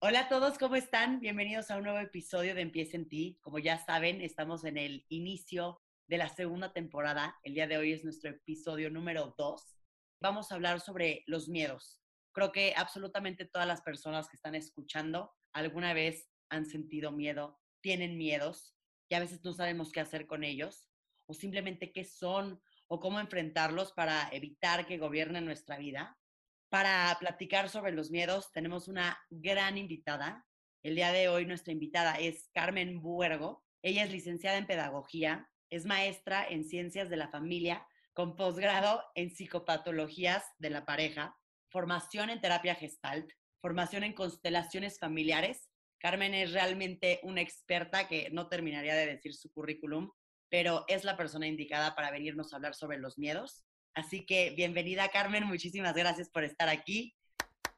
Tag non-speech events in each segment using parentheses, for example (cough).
Hola a todos, ¿cómo están? Bienvenidos a un nuevo episodio de Empieza en ti. Como ya saben, estamos en el inicio de la segunda temporada. El día de hoy es nuestro episodio número dos. Vamos a hablar sobre los miedos. Creo que absolutamente todas las personas que están escuchando alguna vez han sentido miedo, tienen miedos y a veces no sabemos qué hacer con ellos o simplemente qué son o cómo enfrentarlos para evitar que gobiernen nuestra vida. Para platicar sobre los miedos tenemos una gran invitada. El día de hoy nuestra invitada es Carmen Buergo. Ella es licenciada en Pedagogía, es maestra en Ciencias de la Familia con posgrado en Psicopatologías de la Pareja, formación en Terapia Gestalt, formación en constelaciones familiares. Carmen es realmente una experta que no terminaría de decir su currículum, pero es la persona indicada para venirnos a hablar sobre los miedos. Así que bienvenida Carmen, muchísimas gracias por estar aquí.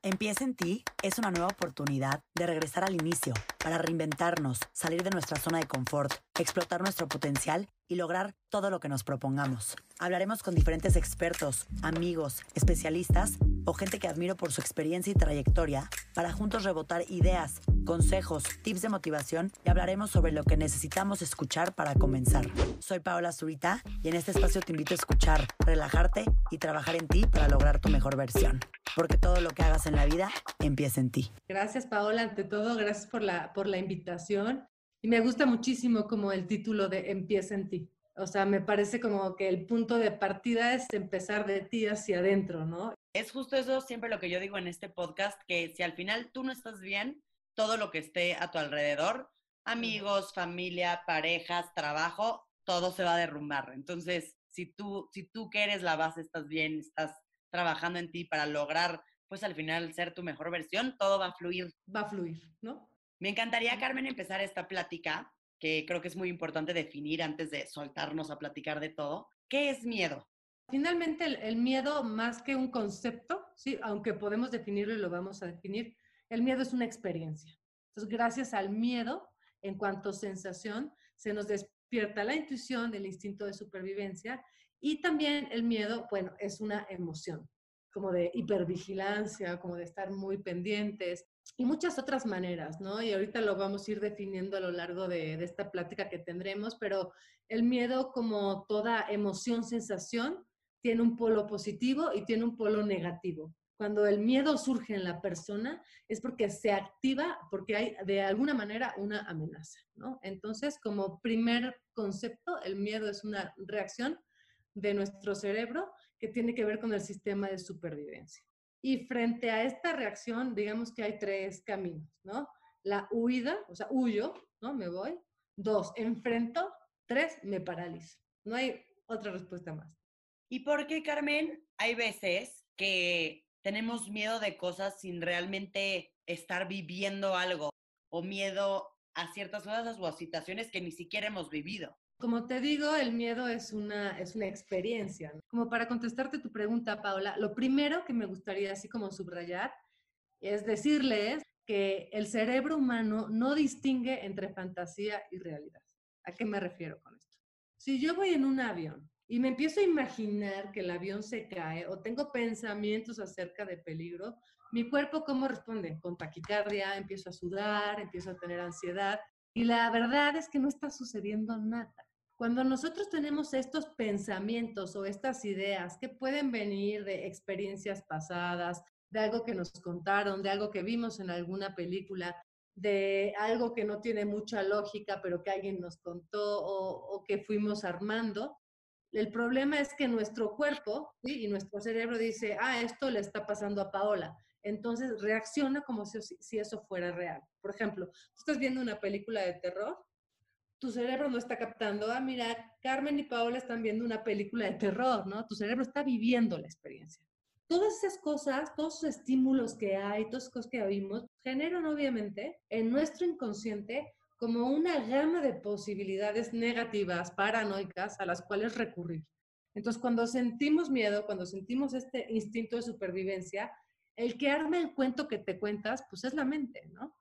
Empieza en ti es una nueva oportunidad de regresar al inicio, para reinventarnos, salir de nuestra zona de confort, explotar nuestro potencial y lograr todo lo que nos propongamos. Hablaremos con diferentes expertos, amigos, especialistas o gente que admiro por su experiencia y trayectoria para juntos rebotar ideas, consejos, tips de motivación y hablaremos sobre lo que necesitamos escuchar para comenzar. Soy Paola Zurita y en este espacio te invito a escuchar, relajarte y trabajar en ti para lograr tu mejor versión. Porque todo lo que hagas en la vida empieza en ti. Gracias Paola, ante todo, gracias por la, por la invitación. Y me gusta muchísimo como el título de Empieza en ti. O sea, me parece como que el punto de partida es empezar de ti hacia adentro, ¿no? Es justo eso siempre lo que yo digo en este podcast, que si al final tú no estás bien, todo lo que esté a tu alrededor, amigos, familia, parejas, trabajo, todo se va a derrumbar. Entonces, si tú, si tú que eres la base, estás bien, estás trabajando en ti para lograr, pues al final ser tu mejor versión, todo va a fluir. Va a fluir, ¿no? Me encantaría, Carmen, empezar esta plática, que creo que es muy importante definir antes de soltarnos a platicar de todo. ¿Qué es miedo? Finalmente, el, miedo, más que un concepto, ¿sí? aunque podemos definirlo y lo vamos a definir, el miedo es una experiencia. Entonces, gracias al miedo, en cuanto a sensación, se nos despierta la intuición del instinto de supervivencia y también el miedo, bueno, es una emoción, como de hipervigilancia, como de estar muy pendientes, y muchas otras maneras, ¿no? Y ahorita lo vamos a ir definiendo a lo largo de, esta plática que tendremos, pero el miedo, como toda emoción, sensación, tiene un polo positivo y tiene un polo negativo. Cuando el miedo surge en la persona es porque se activa, porque hay de alguna manera una amenaza, ¿no? Entonces, como primer concepto, el miedo es una reacción de nuestro cerebro que tiene que ver con el sistema de supervivencia. Y frente a esta reacción, digamos que hay tres caminos, ¿no? La huida, o sea, huyo, ¿no? Me voy. Dos, enfrento. Tres, me paralizo. No hay otra respuesta más. ¿Y por qué, Carmen, hay veces que tenemos miedo de cosas sin realmente estar viviendo algo o miedo a ciertas cosas o a situaciones que ni siquiera hemos vivido? Como te digo, el miedo es una, es una experiencia. Como para contestarte tu pregunta, Paula, lo primero que me gustaría así como subrayar es decirles que el cerebro humano no distingue entre fantasía y realidad. ¿A qué me refiero con esto? Si yo voy en un avión y me empiezo a imaginar que el avión se cae o tengo pensamientos acerca de peligro, mi cuerpo cómo responde? Con taquicardia, empiezo a sudar, empiezo a tener ansiedad y la verdad es que no está sucediendo nada. Cuando nosotros tenemos estos pensamientos o estas ideas que pueden venir de experiencias pasadas, de algo que nos contaron, de algo que vimos en alguna película, de algo que no tiene mucha lógica, pero que alguien nos contó o, que fuimos armando, el problema es que nuestro cuerpo y nuestro cerebro dice, ah, esto le está pasando a Paola. Entonces reacciona como si, si eso fuera real. Por ejemplo, tú estás viendo una película de terror tu cerebro no está captando, ah, mira, Carmen y Paola están viendo una película de terror, ¿no? Tu cerebro está viviendo la experiencia. Todas esas cosas, todos esos estímulos que hay, todas esas cosas que vimos, generan obviamente en nuestro inconsciente como una gama de posibilidades negativas, paranoicas, a las cuales recurrir. Entonces, cuando sentimos miedo, cuando sentimos este instinto de supervivencia, el que arme el cuento que te cuentas, pues es la mente, ¿no?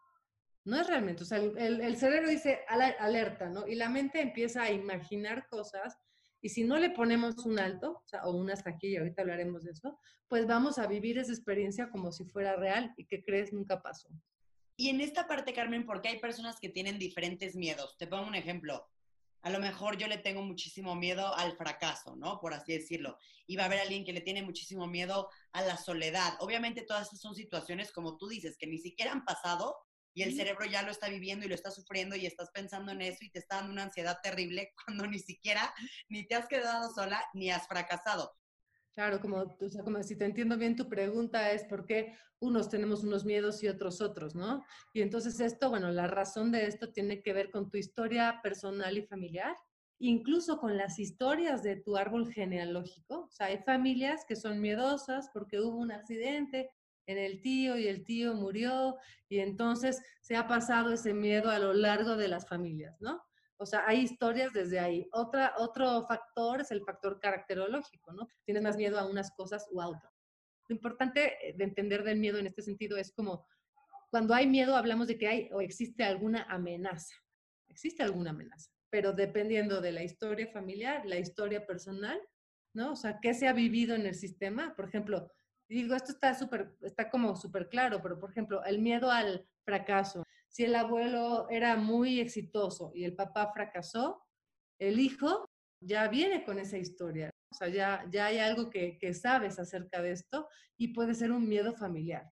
No es realmente, o sea, el, cerebro dice alerta, ¿no? Y la mente empieza a imaginar cosas y si no le ponemos un alto, o, sea, o un hasta aquí, ahorita hablaremos de eso, pues vamos a vivir esa experiencia como si fuera real y que crees nunca pasó. Y en esta parte, Carmen, porque hay personas que tienen diferentes miedos. Te pongo un ejemplo. A lo mejor yo le tengo muchísimo miedo al fracaso, ¿no? Por así decirlo. Y va a haber alguien que le tiene muchísimo miedo a la soledad. Obviamente todas estas son situaciones, como tú dices, que ni siquiera han pasado y el cerebro ya lo está viviendo y lo está sufriendo y estás pensando en eso y te está dando una ansiedad terrible (laughs) cuando ni siquiera ni te has quedado sola ni has fracasado. Claro, como, o sea, como si te entiendo bien, tu pregunta es por qué unos tenemos unos miedos y otros otros, ¿no? Y entonces esto, bueno, la razón de esto tiene que ver con tu historia personal y familiar, incluso con las historias de tu árbol genealógico. O sea, hay familias que son miedosas porque hubo un accidente en el tío y el tío murió y entonces se ha pasado ese miedo a lo largo de las familias, ¿no? O sea, hay historias desde ahí. Otra, otro factor es el factor caracterológico, ¿no? Tienes más miedo a unas cosas o a otras. Lo importante eh, de entender del miedo en este sentido es como cuando hay miedo hablamos de que hay o existe alguna amenaza. Existe alguna amenaza, pero dependiendo de la historia familiar, la historia personal, ¿no? O sea, qué se ha vivido en el sistema. Por ejemplo, digo, esto está súper, está como súper claro, pero por ejemplo, el miedo al fracaso, si el abuelo era muy exitoso y el papá fracasó, el hijo ya viene con esa historia. O sea, ya, ya hay algo que, que sabes acerca de esto y puede ser un miedo familiar.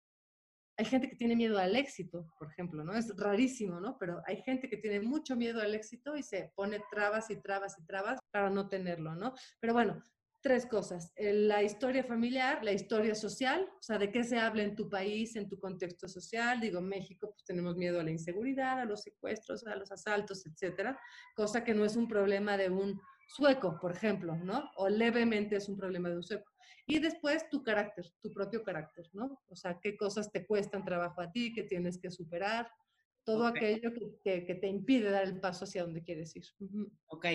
Hay gente que tiene miedo al éxito, por ejemplo, ¿no? Es rarísimo, ¿no? Pero hay gente que tiene mucho miedo al éxito y se pone trabas y trabas y trabas para no tenerlo, ¿no? Pero bueno, tres cosas. La historia familiar, la historia social, o sea, de qué se habla en tu país, en tu contexto social. Digo, México, pues tenemos miedo a la inseguridad, a los secuestros, a los asaltos, etcétera, cosa que no es un problema de un sueco, por ejemplo, ¿no? O levemente es un problema de un sueco. Y después tu carácter, tu propio carácter, ¿no? O sea, qué cosas te cuestan trabajo a ti, qué tienes que superar, todo aquello que, que, te impide dar el paso hacia donde quieres ir. Ok,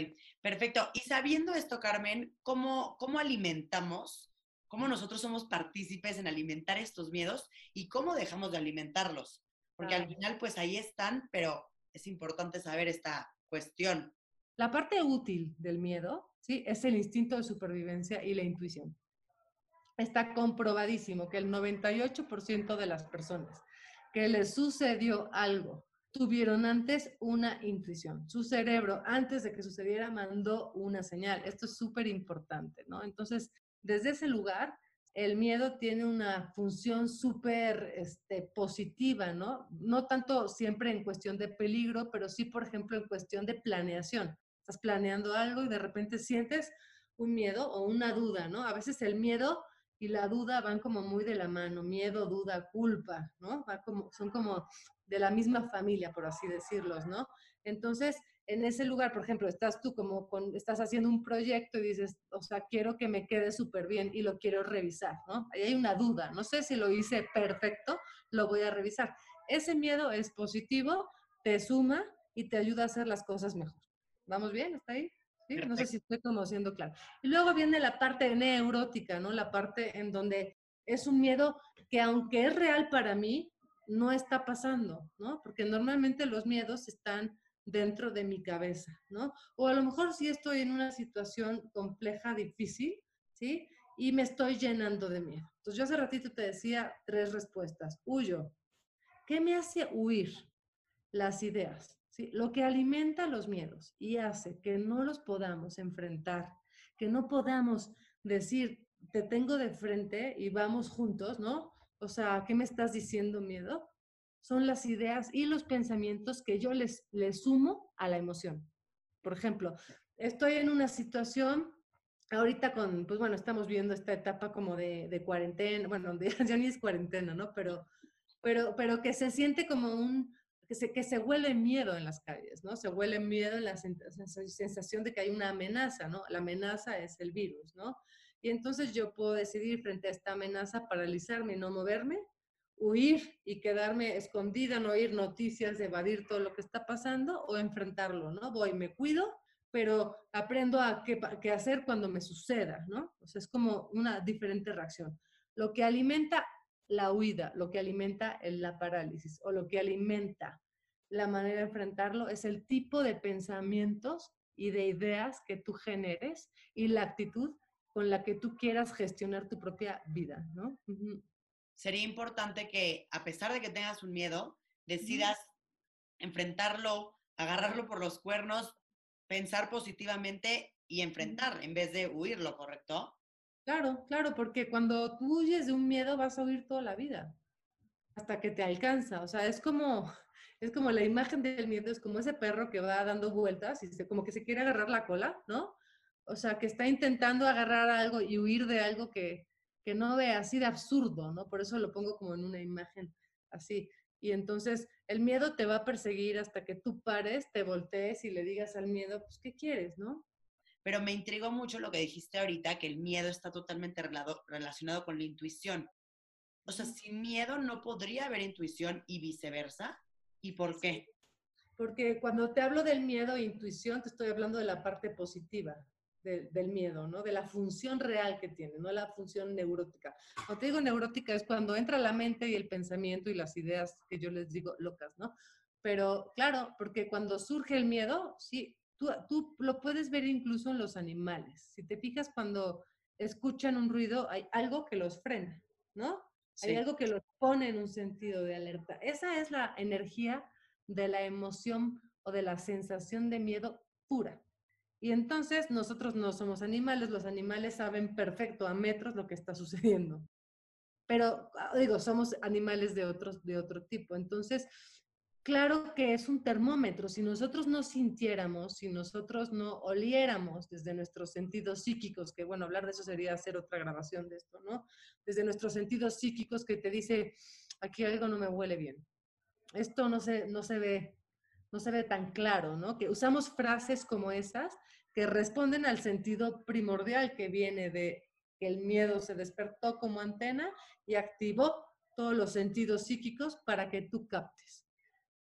perfecto. Y sabiendo esto, Carmen, ¿cómo, cómo alimentamos, cómo nosotros somos partícipes en alimentar estos miedos y cómo dejamos de alimentarlos? Porque al final, pues ahí están, pero es importante saber esta cuestión. La parte útil del miedo, ¿sí? Es el instinto de supervivencia y la intuición. Está comprobadísimo que el 98% de las personas que les sucedió algo. Tuvieron antes una intuición. Su cerebro, antes de que sucediera, mandó una señal. Esto es súper importante, ¿no? Entonces, desde ese lugar, el miedo tiene una función súper este, positiva, ¿no? No tanto siempre en cuestión de peligro, pero sí, por ejemplo, en cuestión de planeación. Estás planeando algo y de repente sientes un miedo o una duda, ¿no? A veces el miedo y la duda van como muy de la mano, miedo, duda, culpa, ¿no? como, son como de la misma familia, por así decirlos, ¿no? Entonces, en ese lugar, por ejemplo, estás tú como con, estás haciendo un proyecto y dices, o sea, quiero que me quede súper bien y lo quiero revisar, ¿no? Ahí hay una duda, no sé si lo hice perfecto, lo voy a revisar. Ese miedo es positivo, te suma y te ayuda a hacer las cosas mejor. ¿Vamos bien? ¿Está ahí? No sé si estoy como siendo claro. Y luego viene la parte neurótica, ¿no? La parte en donde es un miedo que aunque es real para mí, no está pasando, ¿no? Porque normalmente los miedos están dentro de mi cabeza, ¿no? O a lo mejor sí estoy en una situación compleja, difícil, ¿sí? Y me estoy llenando de miedo. Entonces yo hace ratito te decía tres respuestas. Huyo. ¿Qué me hace huir? Las ideas. Lo que alimenta los miedos y hace que no los podamos enfrentar, que no podamos decir, te tengo de frente y vamos juntos, ¿no? O sea, ¿qué me estás diciendo miedo? Son las ideas y los pensamientos que yo les, les sumo a la emoción. Por ejemplo, estoy en una situación ahorita con, pues bueno, estamos viendo esta etapa como de, de cuarentena, bueno, (laughs) ya ni es cuarentena, ¿no? Pero, pero, pero que se siente como un, que se, que se huele miedo en las calles, ¿no? Se huele miedo en la sensación de que hay una amenaza, ¿no? La amenaza es el virus, ¿no? Y entonces yo puedo decidir frente a esta amenaza paralizarme y no moverme, huir y quedarme escondida, no oír noticias, evadir todo lo que está pasando o enfrentarlo, ¿no? Voy, me cuido, pero aprendo a qué, qué hacer cuando me suceda, ¿no? O sea, es como una diferente reacción. Lo que alimenta la huida, lo que alimenta la parálisis o lo que alimenta la manera de enfrentarlo es el tipo de pensamientos y de ideas que tú generes y la actitud con la que tú quieras gestionar tu propia vida, ¿no? Sería importante que, a pesar de que tengas un miedo, decidas enfrentarlo, agarrarlo por los cuernos, pensar positivamente y enfrentar en vez de huirlo, ¿correcto? Claro, claro, porque cuando tú huyes de un miedo vas a huir toda la vida, hasta que te alcanza. O sea, es como, (laughs) es como la imagen del miedo, es como ese perro que va dando vueltas y se, como que se quiere agarrar la cola, ¿no? O sea, que está intentando agarrar algo y huir de algo que, que no ve así de absurdo, ¿no? Por eso lo pongo como en una imagen así. Y entonces el miedo te va a perseguir hasta que tú pares, te voltees y le digas al miedo, pues, ¿qué quieres, no? Pero me intrigó mucho lo que dijiste ahorita, que el miedo está totalmente relacionado con la intuición. O sea, sin miedo no podría haber intuición y viceversa. ¿Y por qué? Porque cuando te hablo del miedo e intuición, te estoy hablando de la parte positiva del miedo, ¿no? De la función real que tiene, no la función neurótica. Cuando te digo neurótica es cuando entra la mente y el pensamiento y las ideas que yo les digo locas, ¿no? Pero claro, porque cuando surge el miedo, sí, tú, tú lo puedes ver incluso en los animales. Si te fijas, cuando escuchan un ruido, hay algo que los frena, ¿no? Hay algo que los pone en un sentido de alerta. Esa es la energía de la emoción o de la sensación de miedo pura. Y entonces nosotros no somos animales, los animales saben perfecto a metros lo que está sucediendo. Pero ah, digo, somos animales de, otros, de otro tipo. Entonces, claro que es un termómetro. Si nosotros no sintiéramos, si nosotros no oliéramos desde nuestros sentidos psíquicos, que bueno, hablar de eso sería hacer otra grabación de esto, ¿no? Desde nuestros sentidos psíquicos que te dice, aquí algo no me huele bien. Esto no se, no se ve, no se ve tan claro, ¿no? Que usamos frases como esas que responden al sentido primordial que viene de que el miedo se despertó como antena y activó todos los sentidos psíquicos para que tú captes.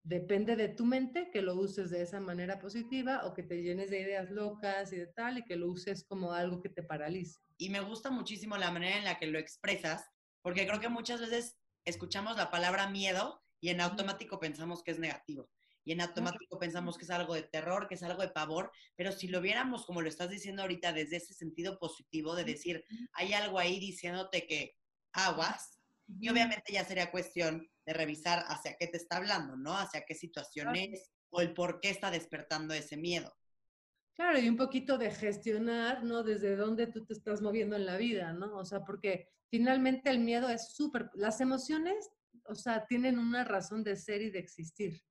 Depende de tu mente que lo uses de esa manera positiva o que te llenes de ideas locas y de tal y que lo uses como algo que te paralice. Y me gusta muchísimo la manera en la que lo expresas, porque creo que muchas veces escuchamos la palabra miedo y en automático pensamos que es negativo y en automático pensamos que es algo de terror, que es algo de pavor, pero si lo viéramos como lo estás diciendo ahorita desde ese sentido positivo de decir, hay algo ahí diciéndote que aguas, y obviamente ya sería cuestión de revisar hacia qué te está hablando, ¿no? Hacia qué situación es o el por qué está despertando ese miedo. Claro, y un poquito de gestionar, ¿no? Desde dónde tú te estás moviendo en la vida, ¿no? O sea, porque finalmente el miedo es súper, las emociones, o sea, tienen una razón de ser y de existir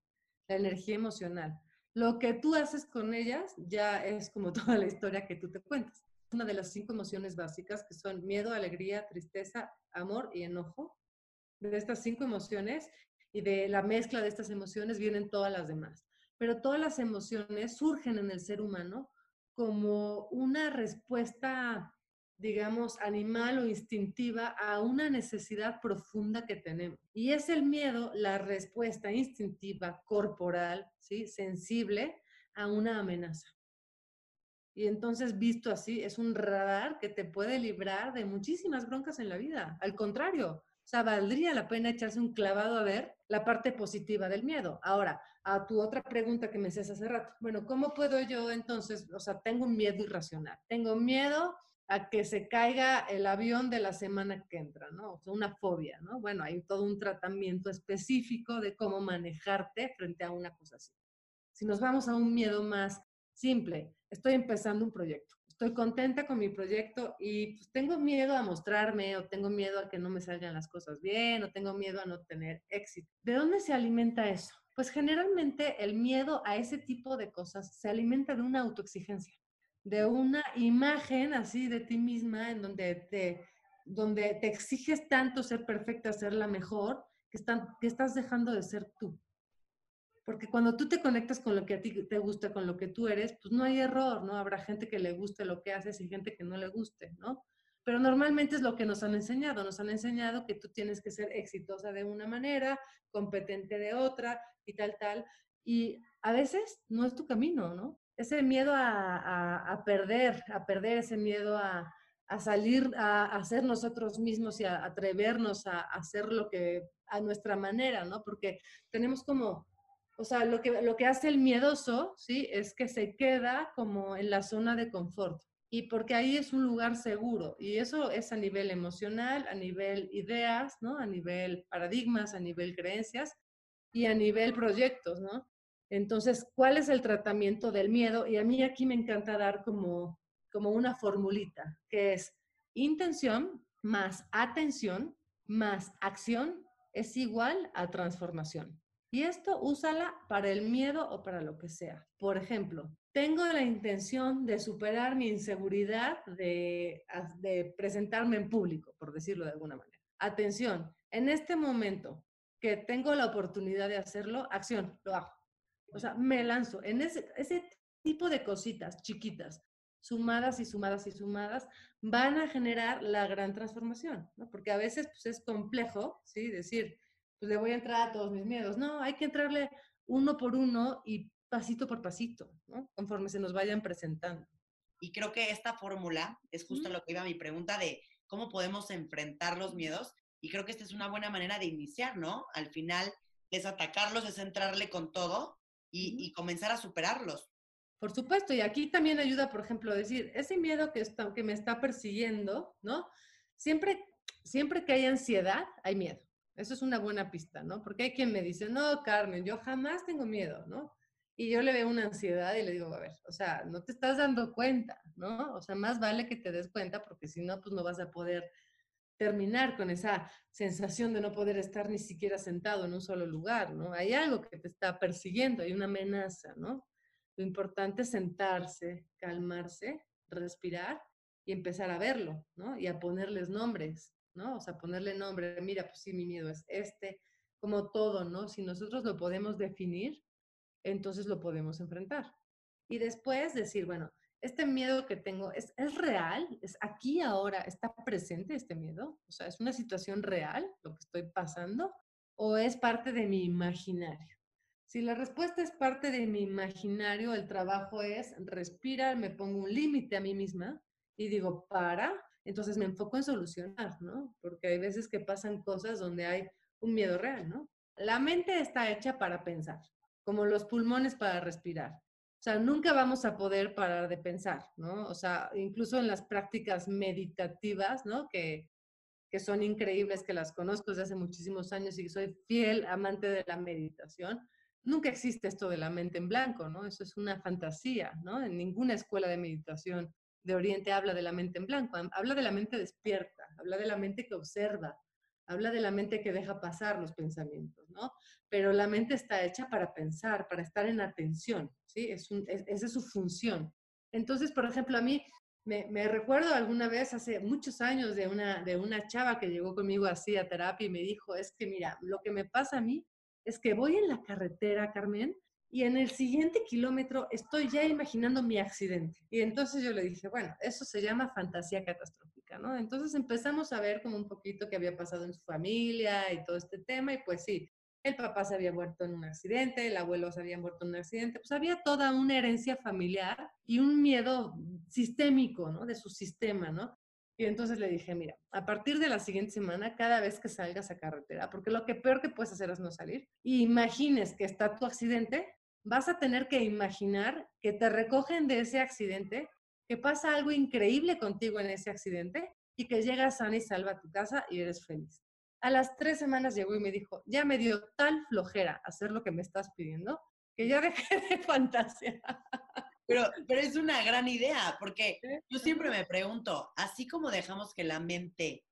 la energía emocional. Lo que tú haces con ellas ya es como (laughs) toda la historia que tú te cuentas. Una de las cinco emociones básicas que son miedo, alegría, tristeza, amor y enojo. De estas cinco emociones y de la mezcla de estas emociones vienen todas las demás. Pero todas las emociones surgen en el ser humano como una respuesta digamos, animal o instintiva a una necesidad profunda que tenemos. Y es el miedo la respuesta instintiva, corporal, ¿sí? sensible a una amenaza. Y entonces, visto así, es un radar que te puede librar de muchísimas broncas en la vida. Al contrario, o sea, valdría la pena echarse un clavado a ver la parte positiva del miedo. Ahora, a tu otra pregunta que me hacías hace rato, bueno, ¿cómo puedo yo entonces, o sea, tengo un miedo irracional? Tengo miedo a que se caiga el avión de la semana que entra, ¿no? O sea, una fobia, ¿no? Bueno, hay todo un tratamiento específico de cómo manejarte frente a una cosa así. Si nos vamos a un miedo más simple, estoy empezando un proyecto, estoy contenta con mi proyecto y pues, tengo miedo a mostrarme o tengo miedo a que no me salgan las cosas bien o tengo miedo a no tener éxito. ¿De dónde se alimenta eso? Pues generalmente el miedo a ese tipo de cosas se alimenta de una autoexigencia de una imagen así de ti misma en donde te, donde te exiges tanto ser perfecta, ser la mejor, que, están, que estás dejando de ser tú. Porque cuando tú te conectas con lo que a ti te gusta, con lo que tú eres, pues no hay error, ¿no? Habrá gente que le guste lo que haces y gente que no le guste, ¿no? Pero normalmente es lo que nos han enseñado. Nos han enseñado que tú tienes que ser exitosa de una manera, competente de otra y tal, tal. Y a veces no es tu camino, ¿no? ese miedo a, perder, a perder ese miedo a, salir a, ser nosotros mismos y a atrevernos a, hacer lo que a nuestra manera, ¿no? Porque tenemos como, o sea, lo que, lo que hace el miedoso, ¿sí? Es que se queda como en la zona de confort. Y porque ahí es un lugar seguro. Y eso es a nivel emocional, a nivel ideas, ¿no? A nivel paradigmas, a nivel creencias. y a nivel proyectos, ¿no? Entonces, ¿cuál es el tratamiento del miedo? Y a mí aquí me encanta dar como, como una formulita, que es intención más atención más acción es igual a transformación. Y esto úsala para el miedo o para lo que sea. Por ejemplo, tengo la intención de superar mi inseguridad de, presentarme en público, por decirlo de alguna manera. Atención, en este momento que tengo la oportunidad de hacerlo, acción, lo hago. O sea, me lanzo en ese, ese tipo de cositas chiquitas, sumadas y sumadas y sumadas, van a generar la gran transformación, ¿no? Porque a veces pues, es complejo, ¿sí? Decir, pues le voy a entrar a todos mis miedos. No, hay que entrarle uno por uno y pasito por pasito, ¿no? Conforme se nos vayan presentando. Y creo que esta fórmula es justo lo que iba a mi pregunta de cómo podemos enfrentar los miedos. Y creo que esta es una buena manera de iniciar, ¿no? Al final es atacarlos, es entrarle con todo y, y comenzar a superarlos. Por supuesto, y aquí también ayuda, por ejemplo, decir, ese miedo que, está, que me está persiguiendo, ¿no? Siempre, siempre que hay ansiedad, hay miedo. Eso es una buena pista, ¿no? Porque hay quien me dice, no, Carmen, yo jamás tengo miedo, ¿no? Y yo le veo una ansiedad y le digo, a ver, o sea, no te estás dando cuenta, ¿no? O sea, más vale que te des cuenta porque si no, pues no vas a poder terminar con esa sensación de no poder estar ni siquiera sentado en un solo lugar, ¿no? Hay algo que te está persiguiendo, hay una amenaza, ¿no? Lo importante es sentarse, calmarse, respirar y empezar a verlo, ¿no? Y a ponerles nombres, ¿no? O sea, ponerle nombre, mira, pues sí, mi miedo es este, como todo, ¿no? Si nosotros lo podemos definir, entonces lo podemos enfrentar. Y después decir, bueno, este miedo que tengo es, es real, es aquí ahora, está presente este miedo, o sea, es una situación real lo que estoy pasando, o es parte de mi imaginario. Si la respuesta es parte de mi imaginario, el trabajo es respirar, me pongo un límite a mí misma y digo, para, entonces me enfoco en solucionar, ¿no? Porque hay veces que pasan cosas donde hay un miedo real, ¿no? La mente está hecha para pensar, como los pulmones para respirar. O sea, nunca vamos a poder parar de pensar, ¿no? O sea, incluso en las prácticas meditativas, ¿no? Que, que son increíbles, que las conozco desde hace muchísimos años y soy fiel amante de la meditación nunca existe esto de la mente en blanco, ¿no? Eso es una fantasía, ¿no? En ninguna escuela de meditación de Oriente habla de la mente en blanco, habla de la mente despierta, habla de la mente que observa, habla de la mente que deja pasar los pensamientos, ¿no? Pero la mente está hecha para pensar, para estar en atención, ¿sí? Es esa es su función. Entonces, por ejemplo, a mí me, recuerdo alguna vez, hace muchos años, de una, de una chava que llegó conmigo así a terapia y me dijo, es que mira, lo que me pasa a mí es que voy en la carretera, Carmen, y en el siguiente kilómetro estoy ya imaginando mi accidente. Y entonces yo le dije, bueno, eso se llama fantasía catastrófica, ¿no? Entonces empezamos a ver como un poquito qué había pasado en su familia y todo este tema, y pues sí, el papá se había muerto en un accidente, el abuelo se había muerto en un accidente, pues había toda una herencia familiar y un miedo sistémico, ¿no? De su sistema, ¿no? Y entonces le dije, mira, a partir de la siguiente semana, cada vez que salgas a carretera, porque lo que peor que puedes hacer es no salir, imagines que está tu accidente, vas a tener que imaginar que te recogen de ese accidente, que pasa algo increíble contigo en ese accidente y que llegas sana y salva a tu casa y eres feliz. A las tres semanas llegó y me dijo, ya me dio tal flojera hacer lo que me estás pidiendo, que ya dejé (laughs) de fantasía. Pero, pero es una gran idea, porque yo siempre me pregunto, así como dejamos que la mente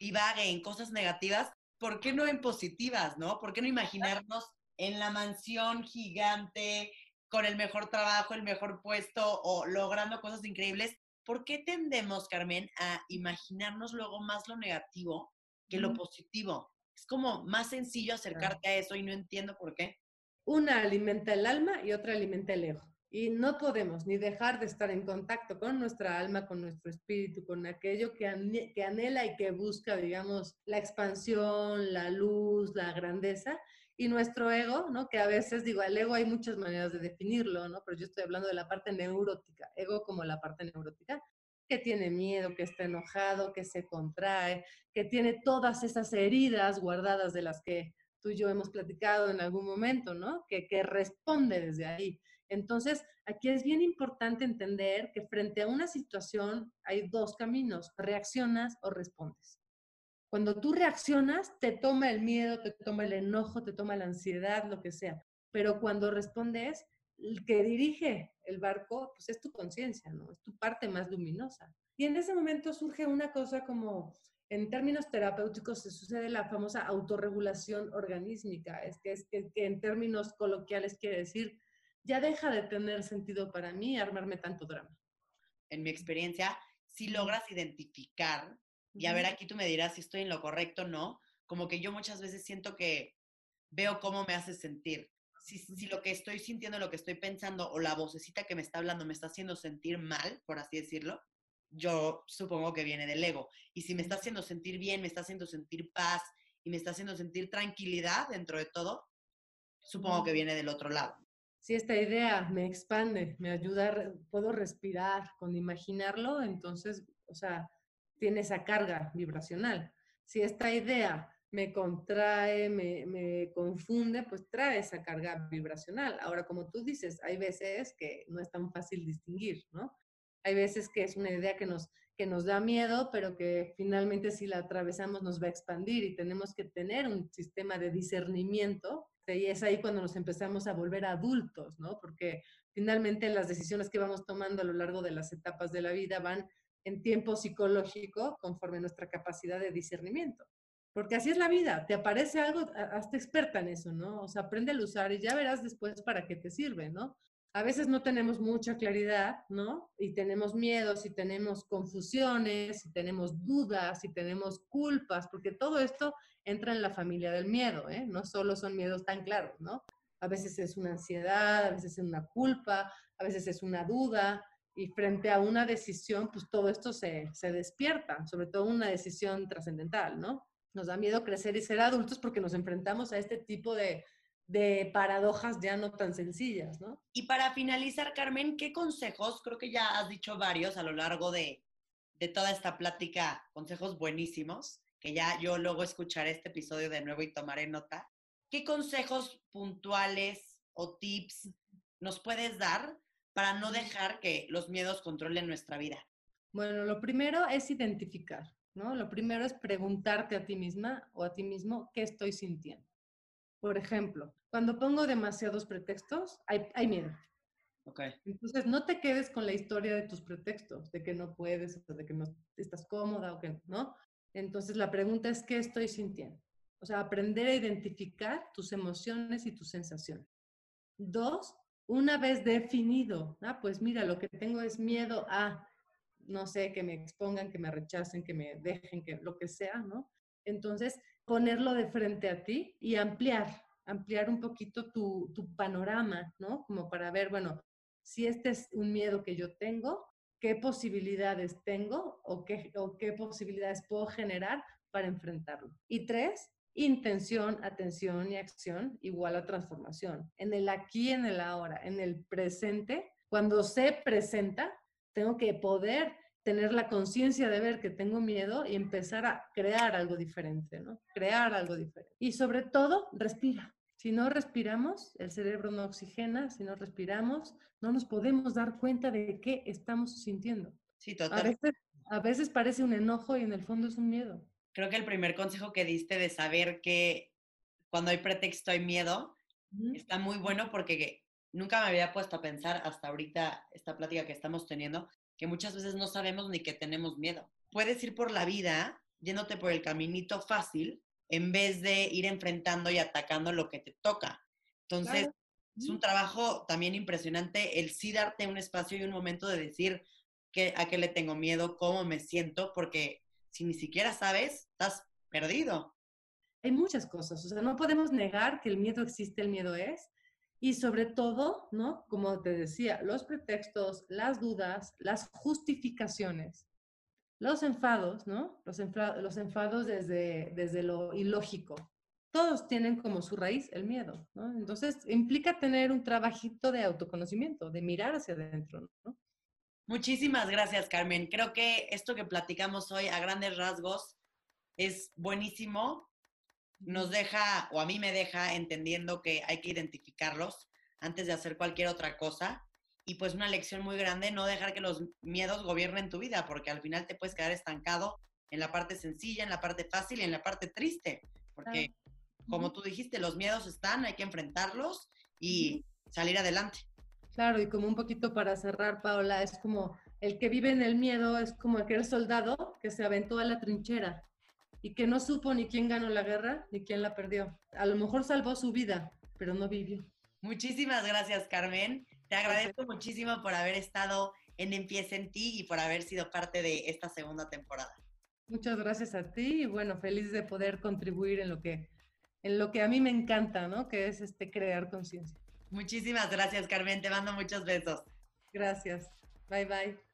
divague en cosas negativas, ¿por qué no en positivas, no? ¿Por qué no imaginarnos en la mansión gigante, con el mejor trabajo, el mejor puesto o logrando cosas increíbles? ¿Por qué tendemos, Carmen, a imaginarnos luego más lo negativo que lo positivo? Es como más sencillo acercarte a eso y no entiendo por qué. Una alimenta el alma y otra alimenta el ego. Y no podemos ni dejar de estar en contacto con nuestra alma, con nuestro espíritu, con aquello que, que anhela y que busca, digamos, la expansión, la luz, la grandeza. Y nuestro ego, ¿no? Que a veces, digo, el ego hay muchas maneras de definirlo, ¿no? Pero yo estoy hablando de la parte neurótica, ego como la parte neurótica, que tiene miedo, que está enojado, que se contrae, que tiene todas esas heridas guardadas de las que tú y yo hemos platicado en algún momento, ¿no? Que, que responde desde ahí. Entonces, aquí es bien importante entender que frente a una situación hay dos caminos, reaccionas o respondes. Cuando tú reaccionas, te toma el miedo, te toma el enojo, te toma la ansiedad, lo que sea. Pero cuando respondes, el que dirige el barco, pues es tu conciencia, ¿no? Es tu parte más luminosa. Y en ese momento surge una cosa como, en términos terapéuticos se sucede la famosa autorregulación organísmica, es que, es que, en términos coloquiales quiere decir, ya deja de tener sentido para mí armarme tanto drama. En mi experiencia, si logras identificar, y a ver, aquí tú me dirás si estoy en lo correcto o no, como que yo muchas veces siento que veo cómo me hace sentir. Si, lo que estoy sintiendo, lo que estoy pensando o la vocecita que me está hablando me está haciendo sentir mal, por así decirlo, yo supongo que viene del ego. Y si me está haciendo sentir bien, me está haciendo sentir paz y me está haciendo sentir tranquilidad dentro de todo, supongo que viene del otro lado. Si esta idea me expande, me ayuda, puedo respirar con imaginarlo, entonces, o sea, tiene esa carga vibracional. Si esta idea me contrae, me, confunde, pues trae esa carga vibracional. Ahora, como tú dices, hay veces que no es tan fácil distinguir, ¿no? Hay veces que es una idea que nos, que nos da miedo, pero que finalmente si la atravesamos nos va a expandir y tenemos que tener un sistema de discernimiento. Y es ahí cuando nos empezamos a volver adultos, ¿no? Porque finalmente las decisiones que vamos tomando a lo largo de las etapas de la vida van en tiempo psicológico conforme nuestra capacidad de discernimiento. Porque así es la vida, te aparece algo, hazte experta en eso, ¿no? O sea, aprende a usar y ya verás después para qué te sirve, ¿no? A veces no tenemos mucha claridad, ¿no? Y tenemos miedos, y tenemos confusiones, y tenemos dudas, y tenemos culpas, porque todo esto entra en la familia del miedo, ¿eh? No solo son miedos tan claros, ¿no? A veces es una ansiedad, a veces es una culpa, a veces es una duda, y frente a una decisión, pues todo esto se, se despierta, sobre todo una decisión trascendental, ¿no? nos da miedo crecer y ser adultos porque nos enfrentamos a este tipo de, paradojas ya no tan sencillas, ¿no? Y para finalizar, Carmen, ¿qué consejos? Creo que ya has dicho varios a lo largo de, de toda esta plática, consejos buenísimos, que ya yo luego escucharé este episodio de nuevo y tomaré nota. ¿Qué consejos puntuales o tips nos puedes dar para no dejar que los miedos controlen nuestra vida? Bueno, lo primero es identificar. Lo primero es preguntarte a ti misma o a ti mismo qué estoy sintiendo. Por ejemplo, cuando pongo demasiados pretextos, hay, miedo. Okay. Entonces, no te quedes con la historia de tus pretextos, de que no puedes, o de que no estás cómoda o que no. Entonces, la pregunta es, ¿qué estoy sintiendo? O sea, aprender a identificar tus emociones y tus sensaciones. Dos, una vez definido, ah, pues mira, lo que tengo es miedo a, no sé, que me expongan, que me rechacen, que me dejen, que lo que sea, ¿no? Entonces, ponerlo de frente a ti y ampliar, ampliar un poquito tu, panorama, ¿no? Como para ver, bueno, si este es un miedo que yo tengo, qué posibilidades tengo o qué, o qué posibilidades puedo generar para enfrentarlo. Y tres, intención, atención y acción igual a transformación. En el aquí, en el ahora, en el presente, cuando se presenta, tengo que poder tener la conciencia de ver que tengo miedo y empezar a crear algo diferente, ¿no? Crear algo diferente. Y sobre todo, respira. Si no respiramos, el cerebro no oxigena, si no respiramos, no nos podemos dar cuenta de qué estamos sintiendo. Sí, total. A veces, a veces parece un enojo y en el fondo es un miedo. Creo que el primer consejo que diste de saber que cuando hay pretexto hay miedo, está muy bueno porque nunca me había puesto a pensar hasta ahorita esta plática que estamos teniendo, que muchas veces no sabemos ni que tenemos miedo. Puedes ir por la vida yéndote por el caminito fácil en vez de ir enfrentando y atacando lo que te toca. Entonces, es un trabajo también impresionante el sí darte un espacio y un momento de decir que, a qué le tengo miedo, cómo me siento, porque si ni siquiera sabes, estás perdido. Hay muchas cosas, o sea, no podemos negar que el miedo existe, el miedo es, y sobre todo, ¿no? Como te decía, los pretextos, las dudas, las justificaciones, los enfados, ¿no? Los, los enfados desde, desde lo ilógico. Todos tienen como su raíz el miedo, ¿no? Entonces, implica tener un trabajito de autoconocimiento, de mirar hacia adentro, ¿no? Muchísimas gracias, Carmen. Creo que esto que platicamos hoy a grandes rasgos es buenísimo nos deja, o a mí me deja entendiendo que hay que identificarlos antes de hacer cualquier otra cosa. Y pues una lección muy grande, no dejar que los miedos gobiernen tu vida, porque al final te puedes quedar estancado en la parte sencilla, en la parte fácil y en la parte triste, porque como tú dijiste, los miedos están, hay que enfrentarlos y salir adelante. Claro, y como un poquito para cerrar, Paola, es como el que vive en el miedo, es como aquel soldado que se aventó a la trinchera y que no supo ni quién ganó la guerra ni quién la perdió. A lo mejor salvó su vida, pero no vivió. Muchísimas gracias, Carmen. Te agradezco muchísimo por haber estado en Empieza en ti y por haber sido parte de esta segunda temporada. Muchas gracias a ti y bueno, feliz de poder contribuir en lo que, en lo que a mí me encanta, ¿no? Que es este crear conciencia. Muchísimas gracias, Carmen. Te mando muchos besos. Gracias. Bye bye.